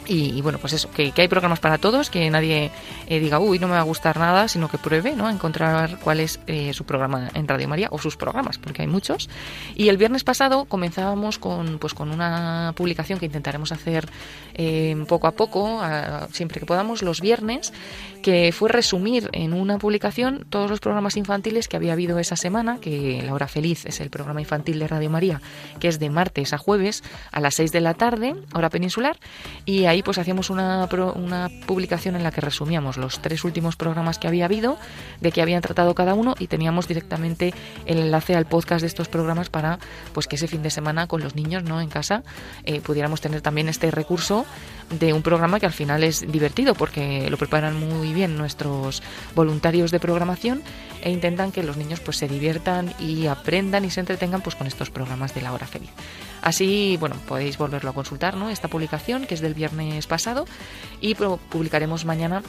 Y, y bueno, pues eso, que, que hay programas para todos, que nadie eh, diga, uy, no me va a gustar nada, sino que pruebe, ¿no? A encontrar cuál es eh, su programa en Radio María o sus programas, porque hay muchos. Y el viernes pasado comenzábamos con, pues, con una publicación que intentaremos hacer eh, poco a poco, a- siempre que podamos, los viernes, que fue resumir en una publicación todos los programas infantiles que había habido esa semana, que La Hora Feliz es el programa infantil de Radio María, que es de martes a jueves a las 6 de la tarde, hora peninsular, y ahí pues hacíamos una, una publicación en la que resumíamos los tres últimos programas que había habido, de que habían tratado cada uno y teníamos directamente el enlace al podcast de estos programas para pues que ese fin de semana con los niños no en casa eh, pudiéramos tener también este recurso de un programa que al final es divertido porque lo preparan muy bien nuestros voluntarios de programación e intentan que los niños pues se diviertan y aprendan y se entretengan pues con estos programas de la hora feliz. Así, bueno, podéis volverlo a consultar, ¿no? Esta publicación que es del viernes pasado y publicaremos mañana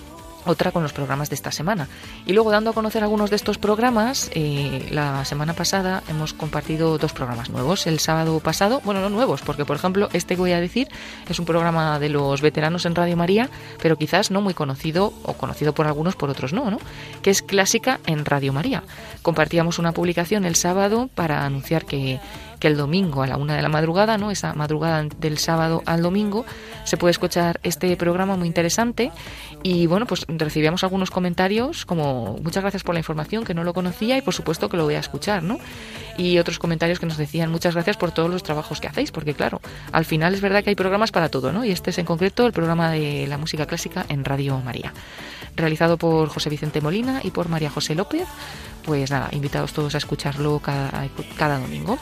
otra con los programas de esta semana. Y luego dando a conocer algunos de estos programas, eh, la semana pasada hemos compartido dos programas nuevos. El sábado pasado, bueno, no nuevos, porque por ejemplo este que voy a decir es un programa de los veteranos en Radio María, pero quizás no muy conocido o conocido por algunos, por otros no, ¿no? Que es Clásica en Radio María. Compartíamos una publicación el sábado para anunciar que que el domingo a la una de la madrugada, ¿no? Esa madrugada del sábado al domingo, se puede escuchar este programa muy interesante. Y bueno, pues recibíamos algunos comentarios como muchas gracias por la información, que no lo conocía y por supuesto que lo voy a escuchar, ¿no? Y otros comentarios que nos decían muchas gracias por todos los trabajos que hacéis, porque claro, al final es verdad que hay programas para todo, ¿no? Y este es en concreto el programa de la música clásica en Radio María, realizado por José Vicente Molina y por María José López. Pues nada, invitados todos a escucharlo cada, cada domingo.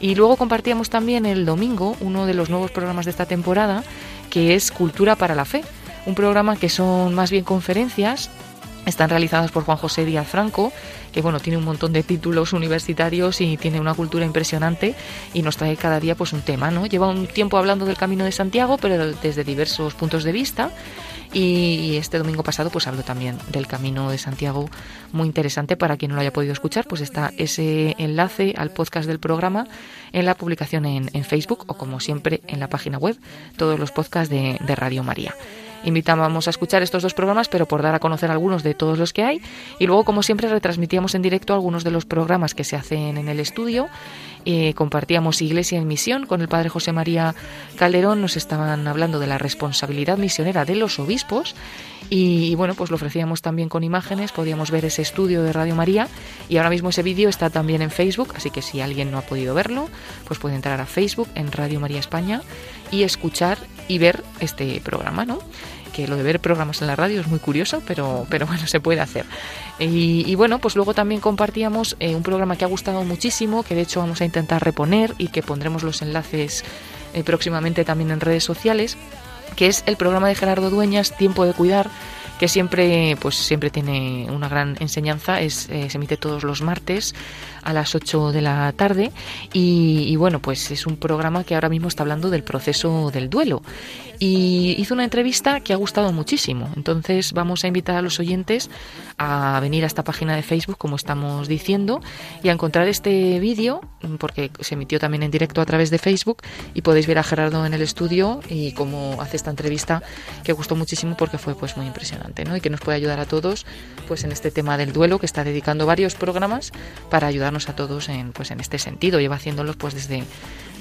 Y luego compartíamos también el domingo uno de los nuevos programas de esta temporada, que es Cultura para la Fe, un programa que son más bien conferencias están realizadas por Juan José Díaz Franco, que bueno, tiene un montón de títulos universitarios y tiene una cultura impresionante y nos trae cada día pues un tema, ¿no? Lleva un tiempo hablando del Camino de Santiago, pero desde diversos puntos de vista. Y este domingo pasado pues habló también del Camino de Santiago, muy interesante para quien no lo haya podido escuchar, pues está ese enlace al podcast del programa en la publicación en, en Facebook o como siempre en la página web, todos los podcasts de Radio María invitábamos a escuchar estos dos programas, pero por dar a conocer algunos de todos los que hay. Y luego, como siempre, retransmitíamos en directo algunos de los programas que se hacen en el estudio. Eh, compartíamos Iglesia en Misión con el padre José María Calderón. Nos estaban hablando de la responsabilidad misionera de los obispos. Y, y, bueno, pues lo ofrecíamos también con imágenes. Podíamos ver ese estudio de Radio María. Y ahora mismo ese vídeo está también en Facebook. Así que si alguien no ha podido verlo, pues puede entrar a Facebook en Radio María España y escuchar y ver este programa, ¿no? Que lo de ver programas en la radio es muy curioso, pero, pero bueno, se puede hacer. Y, y bueno, pues luego también compartíamos eh, un programa que ha gustado muchísimo, que de hecho vamos a intentar reponer y que pondremos los enlaces eh, próximamente también en redes sociales, que es el programa de Gerardo Dueñas, Tiempo de Cuidar, que siempre pues siempre tiene una gran enseñanza es eh, se emite todos los martes a las 8 de la tarde y, y, bueno pues es un programa que ahora mismo está hablando del proceso del duelo. Y hizo una entrevista que ha gustado muchísimo. Entonces vamos a invitar a los oyentes a venir a esta página de Facebook como estamos diciendo y a encontrar este vídeo porque se emitió también en directo a través de Facebook y podéis ver a Gerardo en el estudio y cómo hace esta entrevista que gustó muchísimo porque fue pues muy impresionante y que nos puede ayudar a todos pues en este tema del duelo que está dedicando varios programas para ayudarnos a todos en pues en este sentido. Lleva haciéndolos pues desde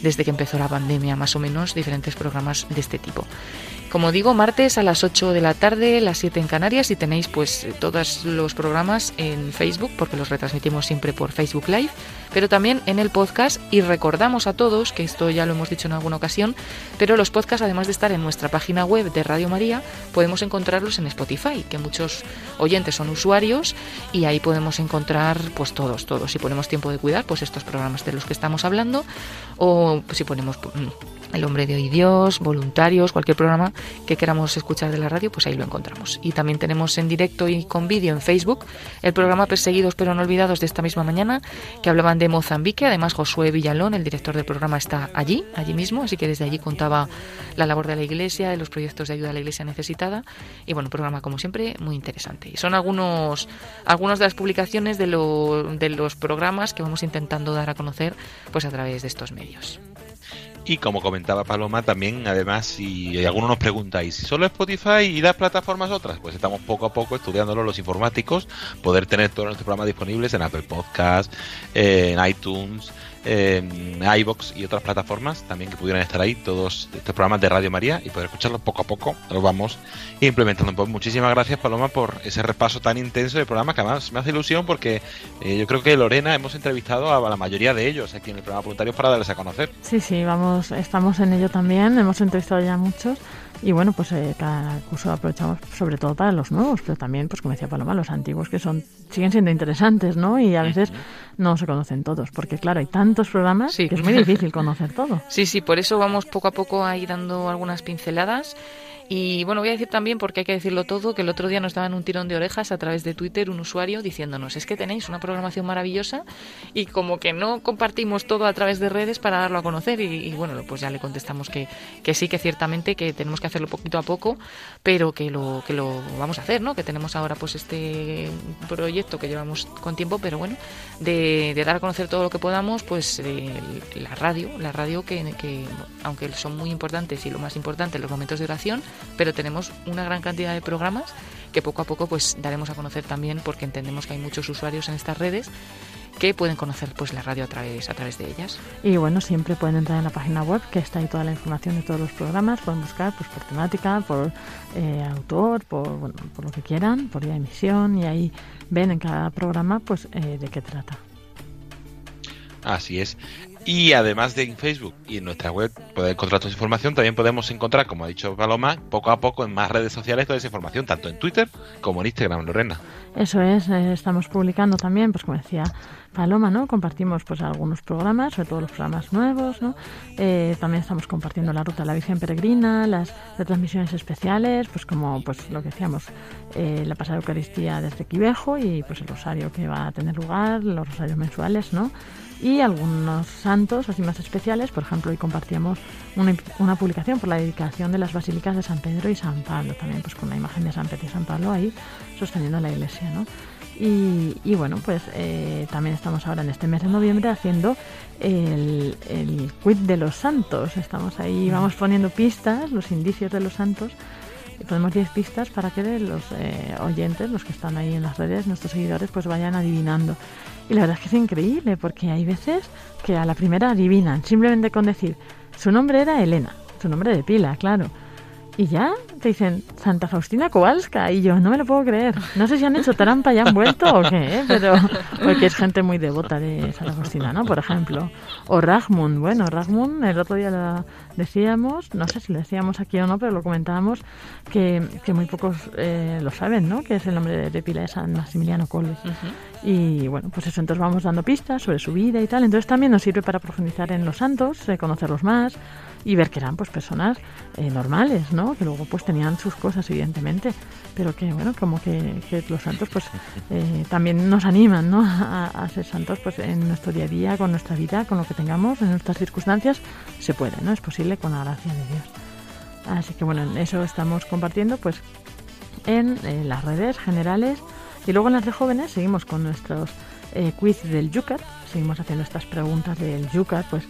desde que empezó la pandemia más o menos diferentes programas de este tipo. Como digo, martes a las 8 de la tarde, las 7 en Canarias y tenéis pues todos los programas en Facebook porque los retransmitimos siempre por Facebook Live, pero también en el podcast y recordamos a todos, que esto ya lo hemos dicho en alguna ocasión, pero los podcasts además de estar en nuestra página web de Radio María, podemos encontrarlos en Spotify, que muchos oyentes son usuarios y ahí podemos encontrar pues todos, todos. Si ponemos tiempo de cuidar, pues estos programas de los que estamos hablando o si ponemos el hombre de hoy Dios, voluntarios, cualquier programa que queramos escuchar de la radio, pues ahí lo encontramos. Y también tenemos en directo y con vídeo en Facebook el programa Perseguidos pero no olvidados de esta misma mañana, que hablaban de Mozambique. Además, Josué Villalón, el director del programa, está allí, allí mismo, así que desde allí contaba la labor de la iglesia, de los proyectos de ayuda a la iglesia necesitada. Y bueno, programa como siempre muy interesante. Y son algunos, algunas de las publicaciones de, lo, de los programas que vamos intentando dar a conocer pues a través de estos medios. Y como comentaba Paloma, también, además, si alguno nos pregunta, ¿y si solo Spotify y las plataformas otras? Pues estamos poco a poco estudiándolo los informáticos, poder tener todos nuestros programas disponibles en Apple Podcast, en iTunes, en iBox y otras plataformas también que pudieran estar ahí, todos estos programas de Radio María y poder escucharlos poco a poco, los vamos implementando. Pues muchísimas gracias Paloma por ese repaso tan intenso del programa que además me hace ilusión porque eh, yo creo que Lorena hemos entrevistado a la mayoría de ellos aquí en el programa voluntario para darles a conocer. Sí, sí, vamos, estamos en ello también, hemos entrevistado ya muchos y bueno, pues eh, cada curso aprovechamos sobre todo para los nuevos, pero también, pues como decía Paloma, los antiguos que son siguen siendo interesantes, ¿no? Y a veces no se conocen todos, porque claro, hay tantos programas que es muy difícil conocer todo. Sí, sí, por eso vamos poco a poco a ir dando algunas pinceladas. Y bueno, voy a decir también, porque hay que decirlo todo, que el otro día nos daban un tirón de orejas a través de Twitter un usuario diciéndonos, es que tenéis una programación maravillosa y como que no compartimos todo a través de redes para darlo a conocer. Y, bueno, pues ya le contestamos que, que sí, que ciertamente que tenemos que hacerlo poquito a poco, pero que lo, que lo vamos a hacer, ¿no? Que tenemos ahora pues este proyecto que llevamos con tiempo, pero bueno, de, de dar a conocer todo lo que podamos, pues eh, la radio, la radio que, que aunque son muy importantes y lo más importante, los momentos de oración, pero tenemos una gran cantidad de programas que poco a poco pues daremos a conocer también porque entendemos que hay muchos usuarios en estas redes que pueden conocer pues la radio a través a través de ellas. Y bueno, siempre pueden entrar en la página web que está ahí toda la información de todos los programas, pueden buscar pues por temática, por eh, autor, por bueno, por lo que quieran, por día de emisión y ahí ven en cada programa pues eh, de qué trata. Así es. Y además de en Facebook y en nuestra web poder encontrar toda esa información, también podemos encontrar, como ha dicho Paloma, poco a poco en más redes sociales toda esa información, tanto en Twitter como en Instagram, Lorena. Eso es, eh, estamos publicando también, pues como decía Paloma, ¿no? Compartimos pues algunos programas, sobre todo los programas nuevos, ¿no? Eh, también estamos compartiendo la ruta de la Virgen Peregrina, las retransmisiones especiales, pues como pues lo que decíamos, eh, la pasada Eucaristía desde Quivejo y pues el rosario que va a tener lugar, los rosarios mensuales, ¿no? Y algunos santos así más especiales. Por ejemplo, hoy compartíamos una, una, publicación por la dedicación de las basílicas de San Pedro y San Pablo, también pues con la imagen de San Pedro y San Pablo ahí sosteniendo la iglesia, ¿no? Y, y bueno, pues eh, también estamos ahora en este mes de noviembre haciendo el, el quiz de los santos. Estamos ahí, vamos poniendo pistas, los indicios de los santos y ponemos 10 pistas para que los eh, oyentes, los que están ahí en las redes, nuestros seguidores, pues vayan adivinando. Y la verdad es que es increíble, porque hay veces que a la primera adivinan, simplemente con decir, su nombre era Elena, su nombre de pila, claro. Y ya te dicen Santa Faustina Kowalska y yo no me lo puedo creer. No sé si han hecho trampa y han vuelto o qué, ¿eh? pero porque es gente muy devota de Santa Faustina, ¿no? Por ejemplo. O Ragmund. Bueno, Ragmund el otro día lo decíamos, no sé si lo decíamos aquí o no, pero lo comentábamos que, que muy pocos eh, lo saben, ¿no? Que es el nombre de, de pila de San Maximiliano Kolbe. Y bueno, pues eso, entonces vamos dando pistas sobre su vida y tal. Entonces también nos sirve para profundizar en los santos, eh, conocerlos más y ver que eran pues personas eh, normales, ¿no? Que luego pues tenían sus cosas evidentemente, pero que bueno, como que, que los santos pues eh, también nos animan, ¿no? A, a, ser santos pues en nuestro día a día, con nuestra vida, con lo que tengamos, en nuestras circunstancias, se puede, ¿no? Es posible con la gracia de Dios. Así que bueno, en eso estamos compartiendo pues en, en las redes generales y luego en las de jóvenes seguimos con nuestros eh, quiz del Yucat, seguimos haciendo estas preguntas del Yucat, pues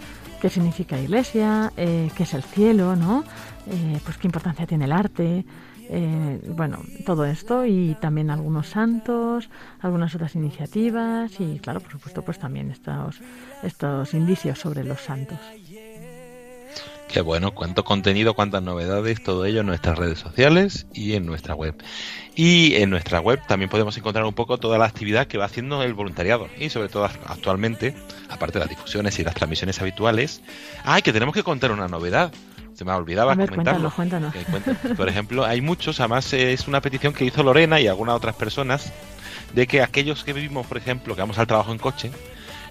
qué significa iglesia, eh, qué es el cielo, ¿no? Eh, pues qué importancia tiene el arte, eh, bueno, todo esto y también algunos santos, algunas otras iniciativas y claro, por supuesto, pues también estos, estos indicios sobre los santos. Qué bueno, cuánto contenido, cuántas novedades, todo ello en nuestras redes sociales y en nuestra web. Y en nuestra web también podemos encontrar un poco toda la actividad que va haciendo el voluntariado. Y sobre todo actualmente, aparte de las difusiones y las transmisiones habituales, ¡ay, que tenemos que contar una novedad! Se me olvidaba ver, comentarlo. Cuéntanos, cuéntanos. Por ejemplo, hay muchos, además es una petición que hizo Lorena y algunas otras personas, de que aquellos que vivimos, por ejemplo, que vamos al trabajo en coche,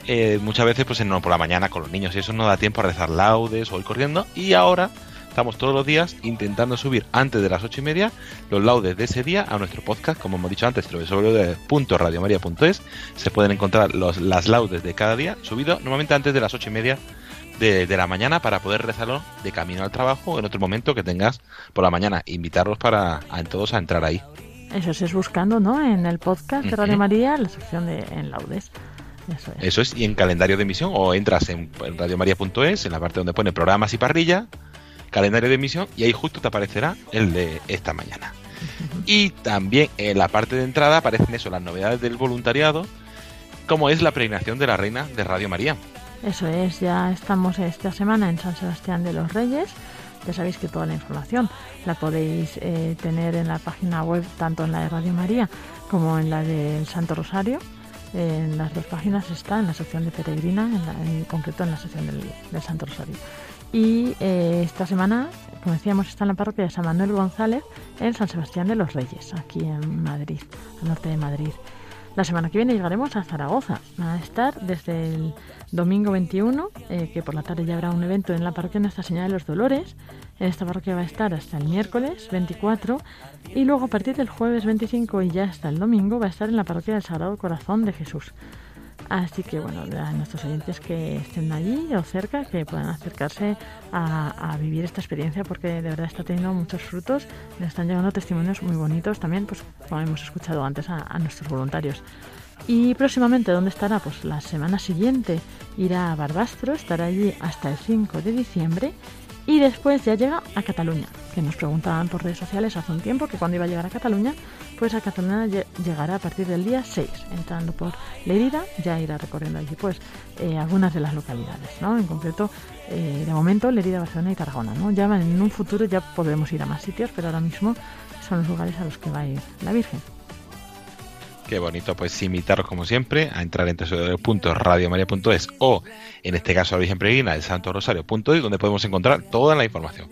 eh, muchas veces pues no por la mañana con los niños y eso no da tiempo a rezar laudes o ir corriendo y ahora estamos todos los días intentando subir antes de las ocho y media los laudes de ese día a nuestro podcast. Como hemos dicho antes www.radiomaria.es se pueden encontrar los, las laudes de cada día subido normalmente antes de las ocho y media de, de, la mañana para poder rezarlo de camino al trabajo en otro momento que tengas por la mañana. Invitarlos para a todos a entrar ahí. Eso es buscando no en el podcast de Radio María la sección de en laudes. Eso es. Eso es, y en calendario de emisión, o entras en, en radiomaria.es, en la parte donde pone programas y parrilla, calendario de emisión, y ahí justo te aparecerá el de esta mañana. Y también en la parte de entrada aparecen eso, las novedades del voluntariado, como es la peregrinación de la Reina de Radio María. Eso es, ya estamos esta semana en San Sebastián de los Reyes. Ya sabéis que toda la información la podéis eh, tener en la página web, tanto en la de Radio María como en la del Santo Rosario. En las dos páginas está en la sección de Peregrina, en, la- en concreto en la sección del Santo Rosario. Y eh, esta semana, como decíamos, está en la parroquia de San Manuel González en San Sebastián de los Reyes, aquí en Madrid, al norte de Madrid. La semana que viene llegaremos a Zaragoza. Va a estar desde el domingo 21, eh, que por la tarde ya habrá un evento en la parroquia Nuestra Señora de los Dolores. En esta parroquia va a estar hasta el miércoles 24 y luego a partir del jueves 25 y ya hasta el domingo va a estar en la parroquia del Sagrado Corazón de Jesús. Así que bueno, a nuestros oyentes que estén allí o cerca, que puedan acercarse a, vivir esta experiencia porque de verdad está teniendo muchos frutos, nos están llegando testimonios muy bonitos también, pues como hemos escuchado antes a, a nuestros voluntarios. Y próximamente, ¿dónde estará? Pues la semana siguiente irá a Barbastro, estará allí hasta el 5 de diciembre y después ya llega a Cataluña, que nos preguntaban por redes sociales hace un tiempo que cuando iba a llegar a Cataluña, pues a Cataluña lle- llegará a partir del día 6, entrando por Lerida, ya irá recorriendo allí pues eh, algunas de las localidades, ¿no? En concreto, eh, de momento Lerida, Barcelona y Tarragona, ¿no? Ya en un futuro ya podremos ir a más sitios, pero ahora mismo son los lugares a los que va a ir la Virgen. Qué bonito, pues invitaros como siempre a entrar en www.radiomaria.es o en este caso la Virgen Peregrina del Santo Rosario.es donde podemos encontrar toda la información.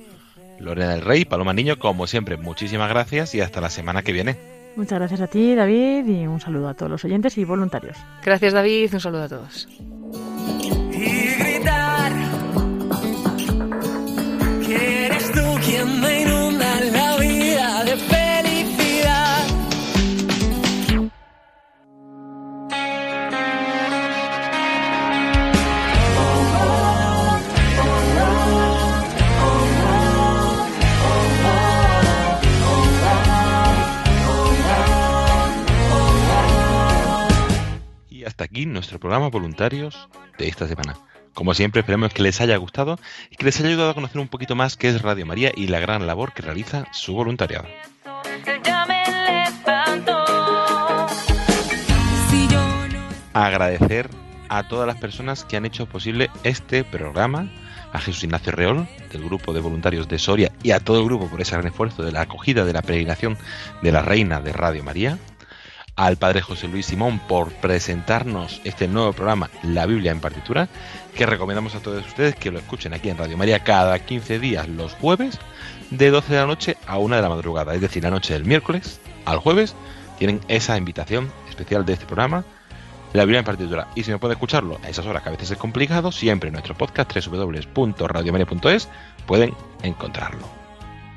Lorena del Rey, Paloma Niño, como siempre, muchísimas gracias y hasta la semana que viene. Muchas gracias a ti, David, y un saludo a todos los oyentes y voluntarios. Gracias, David. Un saludo a todos. Hasta aquí nuestro programa Voluntarios de esta semana. Como siempre, esperemos que les haya gustado y que les haya ayudado a conocer un poquito más qué es Radio María y la gran labor que realiza su voluntariado. Agradecer a todas las personas que han hecho posible este programa, a Jesús Ignacio Reol, del grupo de voluntarios de Soria, y a todo el grupo por ese gran esfuerzo de la acogida de la peregrinación de la Reina de Radio María, al Padre José Luis Simón por presentarnos este nuevo programa, La Biblia en partitura, que recomendamos a todos ustedes que lo escuchen aquí en Radio María cada 15 días los jueves, de 12 de la noche a 1 de la madrugada, es decir, la noche del miércoles al jueves, tienen esa invitación especial de este programa, La Biblia en partitura. Y si no puede escucharlo a esas horas que a veces es complicado, siempre en nuestro podcast www.radiomaria.es pueden encontrarlo.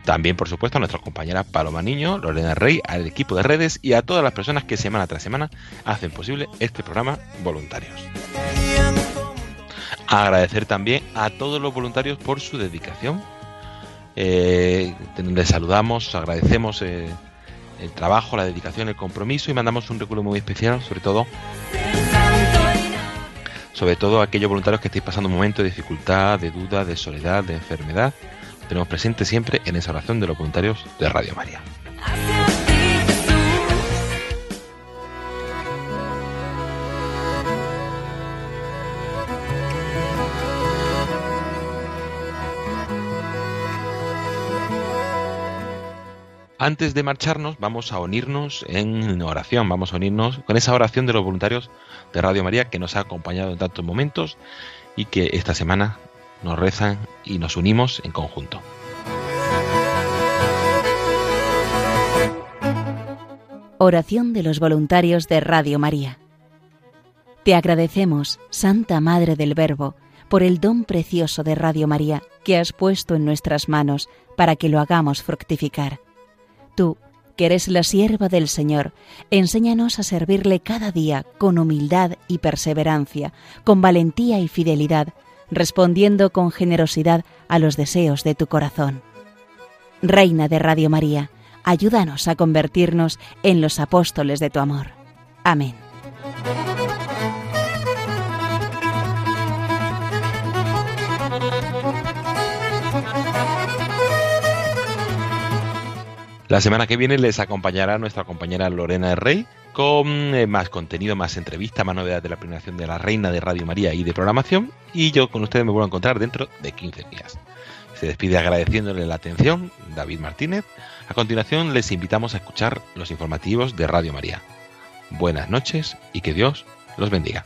También, por supuesto, a nuestras compañeras Paloma Niño, Lorena Rey, al equipo de redes y a todas las personas que semana tras semana hacen posible este programa voluntarios. Agradecer también a todos los voluntarios por su dedicación. Eh, les saludamos, agradecemos eh, el trabajo, la dedicación, el compromiso y mandamos un recuerdo muy especial, sobre todo sobre todo a aquellos voluntarios que estéis pasando un momento de dificultad, de duda, de soledad, de enfermedad. Tenemos presente siempre en esa oración de los voluntarios de Radio María. Antes de marcharnos, vamos a unirnos en oración, vamos a unirnos con esa oración de los voluntarios de Radio María que nos ha acompañado en tantos momentos y que esta semana nos rezan y nos unimos en conjunto. Oración de los voluntarios de Radio María. Te agradecemos, Santa Madre del Verbo, por el don precioso de Radio María que has puesto en nuestras manos para que lo hagamos fructificar. Tú, que eres la sierva del Señor, enséñanos a servirle cada día con humildad y perseverancia, con valentía y fidelidad, respondiendo con generosidad a los deseos de tu corazón. Reina de Radio María, ayúdanos a convertirnos en los apóstoles de tu amor. Amén. La semana que viene les acompañará nuestra compañera Lorena Rey con eh, más contenido, más entrevista, más novedades de la premiación de la Reina de Radio María y de programación. Y yo con ustedes me vuelvo a encontrar dentro de 15 días. Se despide agradeciéndole la atención David Martínez. A continuación les invitamos a escuchar los informativos de Radio María. Buenas noches y que Dios los bendiga.